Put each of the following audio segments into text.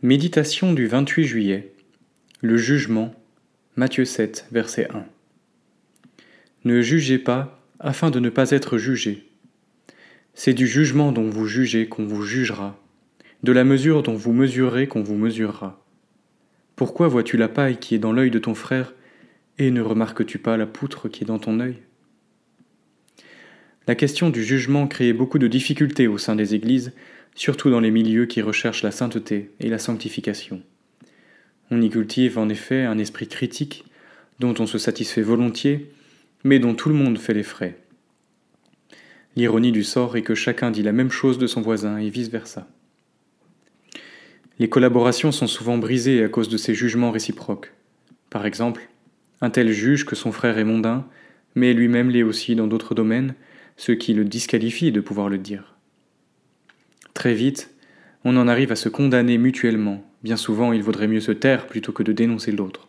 Méditation du 28 juillet. Le jugement. Matthieu 7, verset 1. Ne jugez pas afin de ne pas être jugé. C'est du jugement dont vous jugez qu'on vous jugera, de la mesure dont vous mesurez qu'on vous mesurera. Pourquoi vois-tu la paille qui est dans l'œil de ton frère et ne remarques-tu pas la poutre qui est dans ton œil? La question du jugement crée beaucoup de difficultés au sein des églises surtout dans les milieux qui recherchent la sainteté et la sanctification. On y cultive en effet un esprit critique dont on se satisfait volontiers, mais dont tout le monde fait les frais. L'ironie du sort est que chacun dit la même chose de son voisin et vice-versa. Les collaborations sont souvent brisées à cause de ces jugements réciproques. Par exemple, un tel juge que son frère est mondain, mais lui-même l'est aussi dans d'autres domaines, ce qui le disqualifie de pouvoir le dire. Très vite, on en arrive à se condamner mutuellement. Bien souvent, il vaudrait mieux se taire plutôt que de dénoncer l'autre.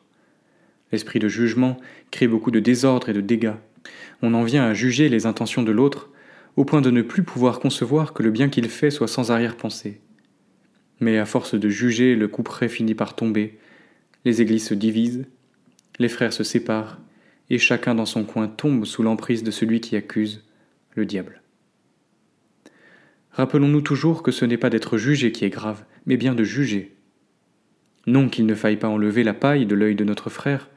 L'esprit de jugement crée beaucoup de désordre et de dégâts. On en vient à juger les intentions de l'autre, au point de ne plus pouvoir concevoir que le bien qu'il fait soit sans arrière-pensée. Mais à force de juger, le couperet finit par tomber, les églises se divisent, les frères se séparent, et chacun dans son coin tombe sous l'emprise de celui qui accuse, le diable. Rappelons-nous toujours que ce n'est pas d'être jugé qui est grave, mais bien de juger. Non qu'il ne faille pas enlever la paille de l'œil de notre frère,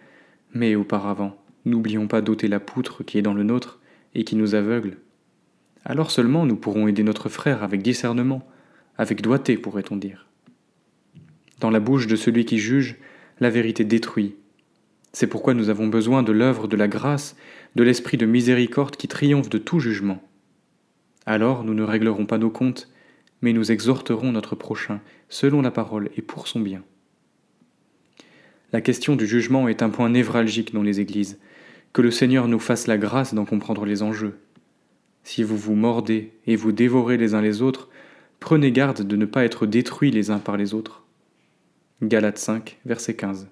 mais auparavant, n'oublions pas d'ôter la poutre qui est dans le nôtre et qui nous aveugle. Alors seulement nous pourrons aider notre frère avec discernement, avec doigté, pourrait-on dire. Dans la bouche de celui qui juge, la vérité détruit. C'est pourquoi nous avons besoin de l'œuvre de la grâce, de l'esprit de miséricorde qui triomphe de tout jugement. Alors nous ne réglerons pas nos comptes, mais nous exhorterons notre prochain selon la parole et pour son bien. La question du jugement est un point névralgique dans les églises. Que le Seigneur nous fasse la grâce d'en comprendre les enjeux. Si vous vous mordez et vous dévorez les uns les autres, prenez garde de ne pas être détruits les uns par les autres. Galates 5, verset 15.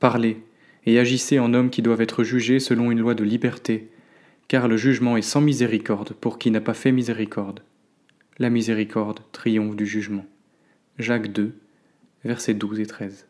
Parlez et agissez en hommes qui doivent être jugés selon une loi de liberté, car le jugement est sans miséricorde pour qui n'a pas fait miséricorde. La miséricorde triomphe du jugement. Jacques 2, versets 12 et 13.